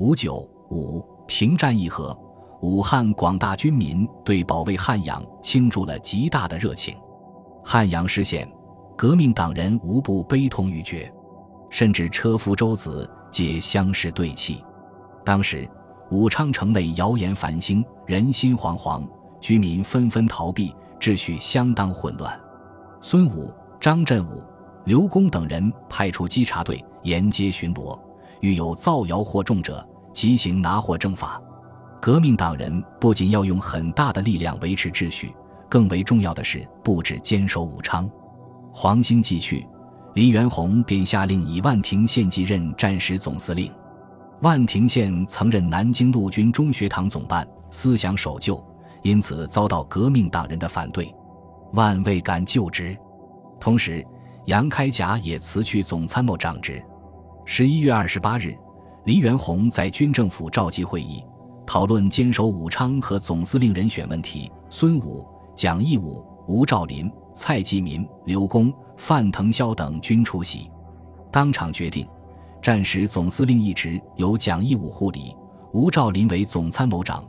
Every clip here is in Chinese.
五九五停战议和，武汉广大军民对保卫汉阳倾注了极大的热情。汉阳失陷，革命党人无不悲痛欲绝，甚至车夫舟子皆相视对泣。当时武昌城内谣言繁星，人心惶惶，居民纷纷逃避，秩序相当混乱。孙武、张振武、刘公等人派出稽查队沿街巡逻，遇有造谣惑众者，即行拿货正法。革命党人不仅要用很大的力量维持秩序。更为重要的是布置坚守武昌。黄兴继去，黎元洪便下令以万庭县继任战时总司令。万庭县曾任南京陆军中学堂总办，思想守旧，因此遭到革命党人的反对。万未敢就职。同时，杨开甲也辞去总参谋长职。十一月二十八日，黎元洪在军政府召集会议，讨论坚守武昌和总司令人选问题。孙武。蒋义武、吴兆麟、蔡继民、刘公、范腾霄等均出席，当场决定，战时总司令一职由蒋义武护理，吴兆麟为总参谋长，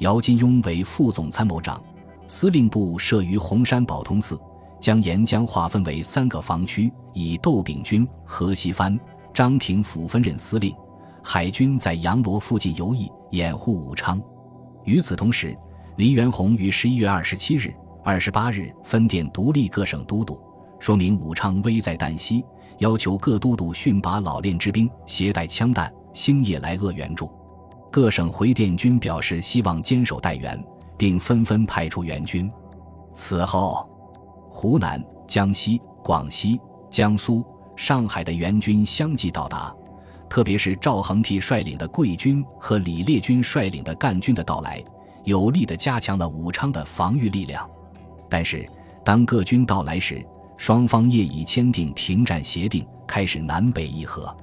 姚金庸为副总参谋长。司令部设于红山宝通寺，将沿江划分为三个防区，以窦秉军、何西藩、张廷甫分任司令，海军在杨罗附近游弋，掩护武昌。与此同时。黎元洪于十一月二十七日、二十八日分电独立各省都督，说明武昌危在旦夕，要求各都督训拔老练之兵，携带枪弹，星夜来鄂援助。各省回电均表示希望坚守待援，并纷纷派出援军。此后，湖南、江西、广西、江苏、上海的援军相继到达，特别是赵恒惕率领的桂军和李烈钧率领的赣军的到来。有力地加强了武昌的防御力量，但是当各军到来时，双方业已签订停战协定，开始南北议和。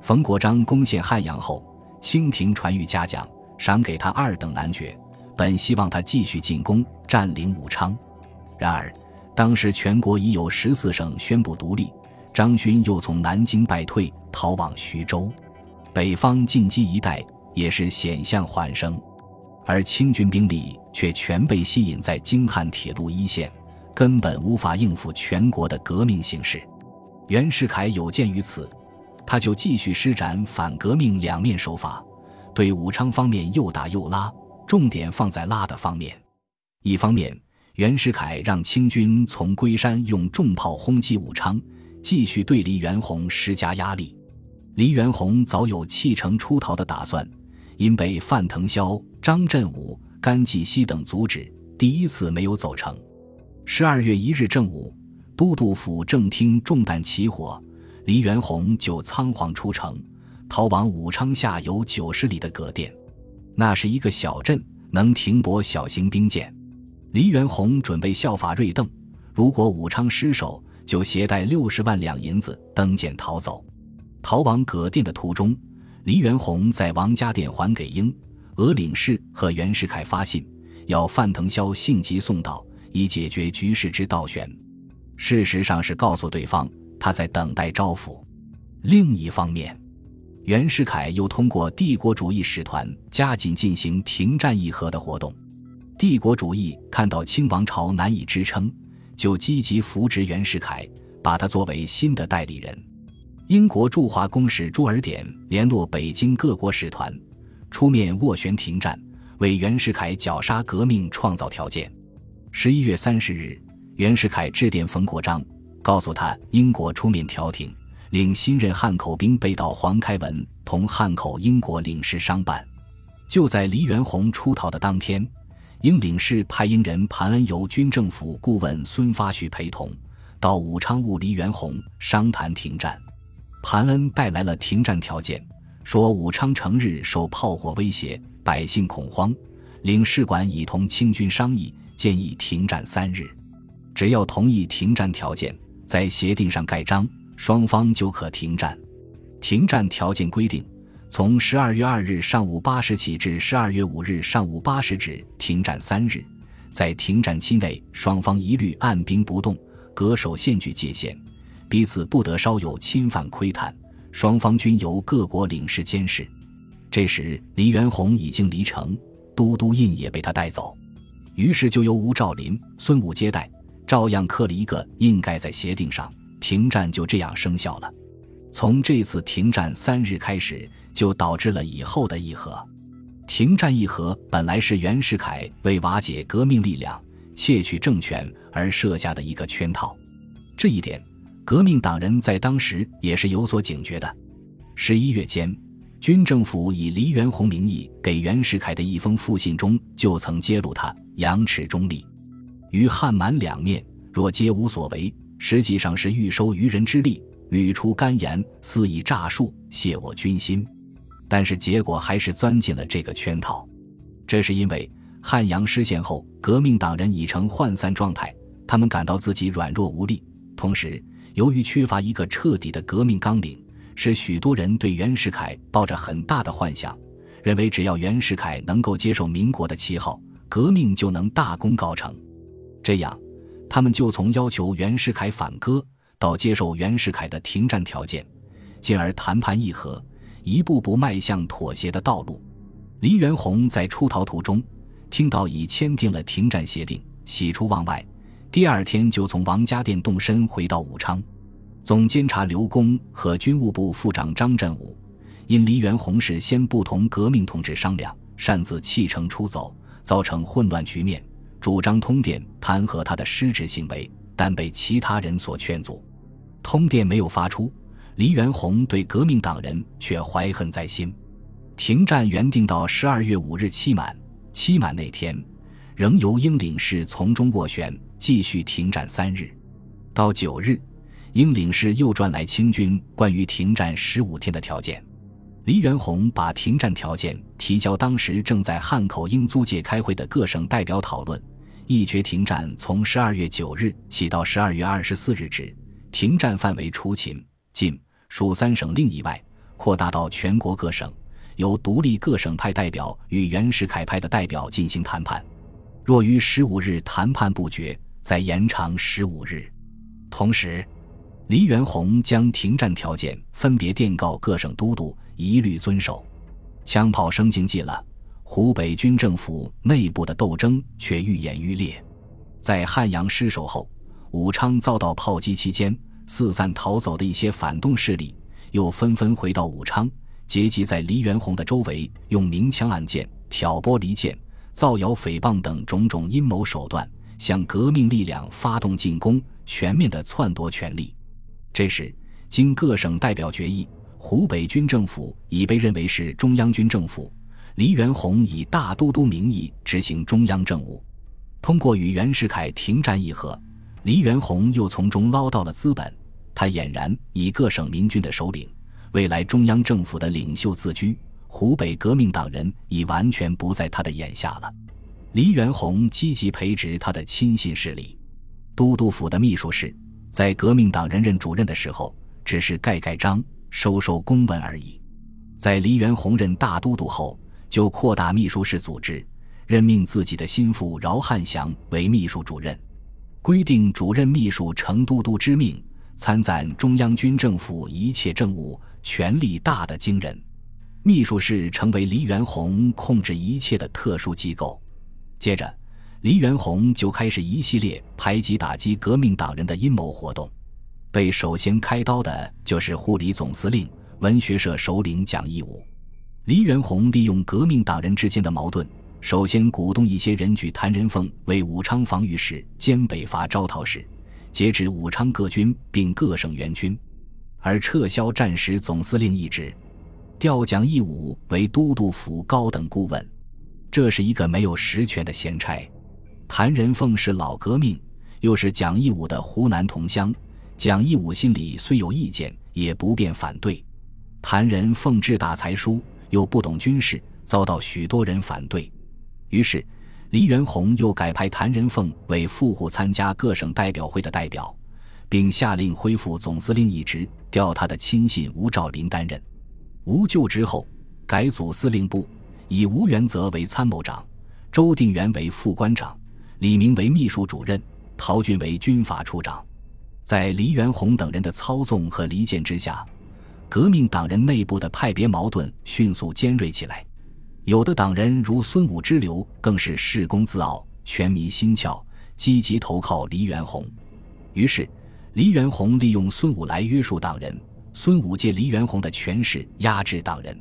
冯国璋攻陷汉阳后，清廷传谕嘉奖，赏给他二等男爵，本希望他继续进攻，占领武昌。然而，当时全国已有十四省宣布独立，张勋又从南京败退，逃往徐州，北方晋冀一带也是险象环生。而清军兵力却全被吸引在京汉铁路一线，根本无法应付全国的革命形势。袁世凯有鉴于此，他就继续施展反革命两面手法，对武昌方面又打又拉，重点放在拉的方面。一方面，袁世凯让清军从龟山用重炮轰击武昌，继续对黎元洪施加压力。黎元洪早有弃城出逃的打算。因被范腾霄、张振武、甘继熙等阻止，第一次没有走成。十二月一日正午，都督府正厅中弹起火，黎元洪就仓皇出城，逃往武昌下游九十里的葛店。那是一个小镇，能停泊小型兵舰。黎元洪准备效法瑞邓，如果武昌失守，就携带六十万两银子登舰逃走。逃往葛店的途中。黎元洪在王家店还给英、俄领事和袁世凯发信，要范腾霄性急送到，以解决局势之倒悬。事实上是告诉对方他在等待招抚。另一方面，袁世凯又通过帝国主义使团加紧进行停战议和的活动。帝国主义看到清王朝难以支撑，就积极扶植袁世凯，把他作为新的代理人。英国驻华公使朱尔典联络北京各国使团，出面斡旋停战，为袁世凯绞杀革命创造条件。十一月三十日，袁世凯致电冯国璋，告诉他英国出面调停，令新任汉口兵备道黄开文同汉口英国领事商办。就在黎元洪出逃的当天，英领事派英人盘恩由军政府顾问孙发煦陪同，到武昌务黎元洪商谈停战。盘恩带来了停战条件，说武昌成日受炮火威胁，百姓恐慌。领事馆已同清军商议，建议停战三日，只要同意停战条件，在协定上盖章，双方就可停战。停战条件规定，从十二月二日上午八时起至十二月五日上午八时止停战三日，在停战期内，双方一律按兵不动，恪守县距界限。彼此不得稍有侵犯窥探，双方均由各国领事监视。这时，黎元洪已经离城，都督印也被他带走，于是就由吴兆麟、孙武接待，照样刻了一个印盖在协定上，停战就这样生效了。从这次停战三日开始，就导致了以后的议和。停战议和本来是袁世凯为瓦解革命力量、窃取政权而设下的一个圈套，这一点，革命党人在当时也是有所警觉的。十一月间。军政府以黎元洪名义给袁世凯的一封复信中，就曾揭露他杨持中立，于汉满两面若皆无所为，实际上是欲收渔人之利，屡出干言，肆意诈术，泄我军心。但是结果还是钻进了这个圈套。这是因为汉阳失陷后，革命党人已成涣散状态，他们感到自己软弱无力，同时由于缺乏一个彻底的革命纲领。使许多人对袁世凯抱着很大的幻想，认为只要袁世凯能够接受民国的旗号，革命就能大功告成。这样，他们就从要求袁世凯反戈，到接受袁世凯的停战条件，进而谈判议和，一步步迈向妥协的道路。黎元洪在出逃途中，听到已签订了停战协定，喜出望外，第二天就从王家店动身回到武昌。总监察刘公和军务部副长张振武，因黎元洪事先不同革命同志商量，擅自弃城出走，造成混乱局面，主张通电弹劾他的失职行为，但被其他人所劝阻。通电没有发出，黎元洪对革命党人却怀恨在心。停战原定到十二月五日期满，期满那天，仍由英领事从中斡旋，继续停战三日，到九日。英领事又转来清军关于停战十五天的条件，黎元洪把停战条件提交当时正在汉口英租界开会的各省代表讨论，一决停战从十二月九日起到十二月二十四日止，停战范围除秦、晋、蜀三省另以外，扩大到全国各省，由独立各省派代表与袁世凯派的代表进行谈判，若于十五日谈判不决，再延长十五日，同时。黎元洪将停战条件分别电告各省都督，一律遵守。枪炮声静寂了，湖北军政府内部的斗争却愈演愈烈。在汉阳失守后，武昌遭到炮击期间，四散逃走的一些反动势力又纷纷回到武昌，结集在黎元洪的周围，用明枪暗箭、挑拨离间、造谣诽谤等种种阴谋手段，向革命力量发动进攻，全面的篡夺权力。这时，经各省代表决议，湖北军政府已被认为是中央军政府。黎元洪以大都督名义执行中央政务，通过与袁世凯停战议和，黎元洪又从中捞到了资本。他俨然以各省民军的首领、未来中央政府的领袖自居。湖北革命党人已完全不在他的眼下了。黎元洪积极培植他的亲信势力，都督府的秘书室。在革命党人任主任的时候，只是盖盖章、收收公文而已。在黎元洪任大都督后，就扩大秘书室组织，任命自己的心腹饶汉祥为秘书主任，规定主任秘书承都督之命，参赞中央军政府一切政务，权力大得惊人。秘书室成为黎元洪控制一切的特殊机构。接着。黎元洪就开始一系列排挤打击革命党人的阴谋活动，被首先开刀的就是护理总司令、文学社首领蒋义武。黎元洪利用革命党人之间的矛盾，首先鼓动一些人举谭仁凤为武昌防御使兼北伐招讨使，节制武昌各军并各省援军，而撤销战时总司令一职，调蒋义武为都督府高等顾问。这是一个没有实权的闲差。谭仁凤是老革命，又是蒋义武的湖南同乡。蒋义武心里虽有意见，也不便反对。谭仁凤志大才疏，又不懂军事，遭到许多人反对。于是，黎元洪又改派谭仁凤为副户参加各省代表会的代表，并下令恢复总司令一职，调他的亲信吴兆麟担任。吴就职后，改组司令部，以吴元泽为参谋长，周定元为副官长。李明为秘书主任，陶俊为军法处长，在黎元洪等人的操纵和离间之下，革命党人内部的派别矛盾迅速尖锐起来。有的党人如孙武之流，更是恃功自傲、权迷心窍，积极投靠黎元洪。于是，黎元洪利用孙武来约束党人，孙武借黎元洪的权势压制党人。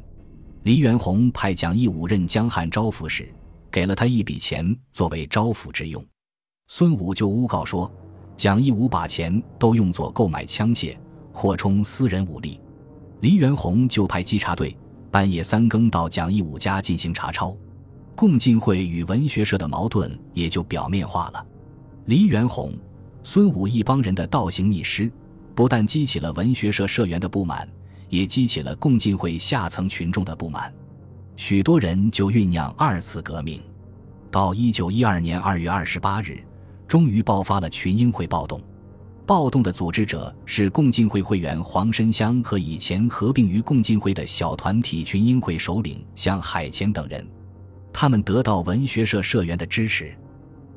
黎元洪派蒋义武任江汉招抚使，给了他一笔钱作为招抚之用。孙武就诬告说，蒋义武把钱都用作购买枪械，扩充私人武力。黎元洪就派稽查队。半夜三更到蒋义武家进行查抄，共进会与文学社的矛盾也就表面化了。黎元洪、孙武一帮人的倒行逆施，不但激起了文学社社员的不满，也激起了共进会下层群众的不满。许多人就酝酿二次革命。到一九一二年二月二十八日，终于爆发了群英会暴动。暴动的组织者是共进会会员黄申湘和以前合并于共进会的小团体群英会首领向海前等人，他们得到文学社社员的支持，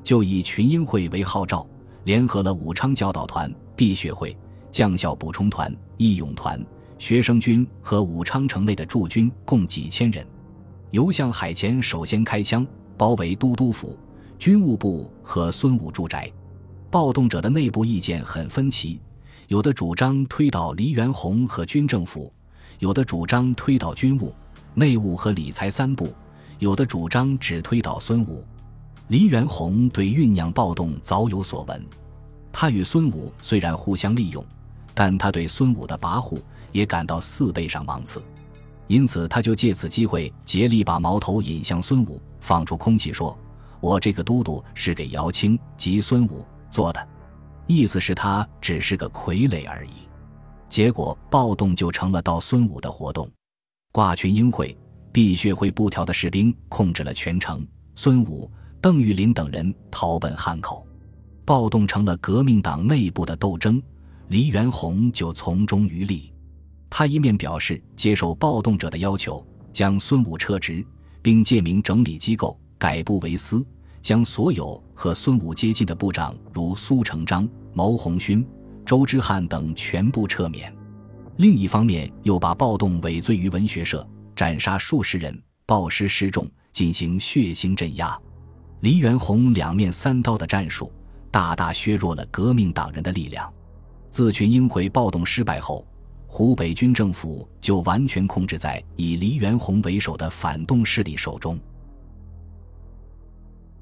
就以群英会为号召，联合了武昌教导团、碧血会、将校补充团、义勇团、学生军和武昌城内的驻军共几千人，由向海前首先开枪，包围都督府、军务部和孙武住宅。暴动者的内部意见很分歧，有的主张推倒黎元洪和军政府，有的主张推倒军务、内务和理财三部，有的主张只推倒孙武。黎元洪对酝酿暴动早有所闻，他与孙武虽然互相利用，但他对孙武的跋扈也感到四倍上芒刺，因此他就借此机会竭力把矛头引向孙武，放出空气说：“我这个都督是给姚清及孙武。”做的，意思是他只是个傀儡而已。结果暴动就成了到孙武的活动。挂群英会、碧血会布条的士兵控制了全城。孙武、邓玉林等人逃奔汉口。暴动成了革命党内部的斗争。黎元洪就从中渔利。他一面表示接受暴动者的要求，将孙武撤职，并借名整理机构，改部为司。将所有和孙武接近的部长，如苏成章、毛鸿勋、周之汉等全部撤免。另一方面，又把暴动尾罪于文学社，斩杀数十人，暴尸示众，进行血腥镇压。黎元洪两面三刀的战术，大大削弱了革命党人的力量。自群英会暴动失败后，湖北军政府就完全控制在以黎元洪为首的反动势力手中。